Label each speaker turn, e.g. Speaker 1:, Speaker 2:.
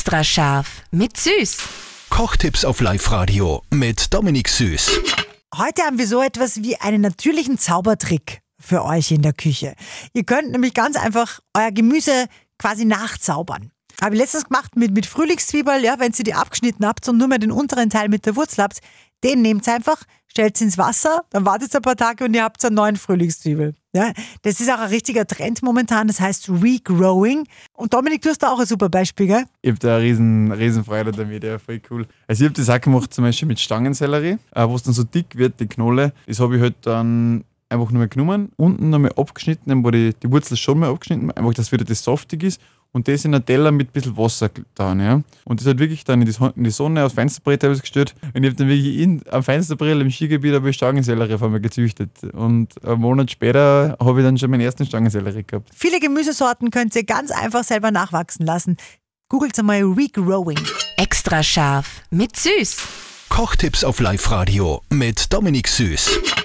Speaker 1: Extra scharf mit Süß.
Speaker 2: Kochtipps auf Live-Radio mit Dominik Süß.
Speaker 3: Heute haben wir so etwas wie einen natürlichen Zaubertrick für euch in der Küche. Ihr könnt nämlich ganz einfach euer Gemüse quasi nachzaubern. Habe ich letztens gemacht mit, mit Frühlingszwiebel, ja, wenn ihr die abgeschnitten habt und nur mehr den unteren Teil mit der Wurzel habt, den nehmt ihr einfach, stellt ins Wasser, dann wartet ein paar Tage und ihr habt einen neuen Frühlingszwiebel. Ja, das ist auch ein richtiger Trend momentan, das heißt Regrowing. Und Dominik, du hast da auch ein super Beispiel, gell?
Speaker 4: Ich habe da eine riesen, riesen Freude damit, ja, voll cool. Also ich habe das auch gemacht zum Beispiel mit Stangensellerie, äh, wo es dann so dick wird, die Knolle. Das habe ich halt dann einfach nur mal genommen, unten nochmal abgeschnitten, wo die, die Wurzel schon mal abgeschnitten, einfach, dass wieder das saftig ist und das in einen Teller mit ein bisschen Wasser da. Ja. Und das hat wirklich dann in die, Son- in die Sonne aufs Fensterbrett habe ich gestellt und ich habe dann wirklich in, am Fensterbrett im Skigebiet habe ich Stangensellerie von mir gezüchtet. Und einen Monat später habe ich dann schon meinen ersten Stangensellerie gehabt.
Speaker 3: Viele Gemüsesorten könnt ihr ganz einfach selber nachwachsen lassen. Googelt einmal Regrowing.
Speaker 1: Extra scharf mit Süß.
Speaker 2: Kochtipps auf Live-Radio mit Dominik Süß.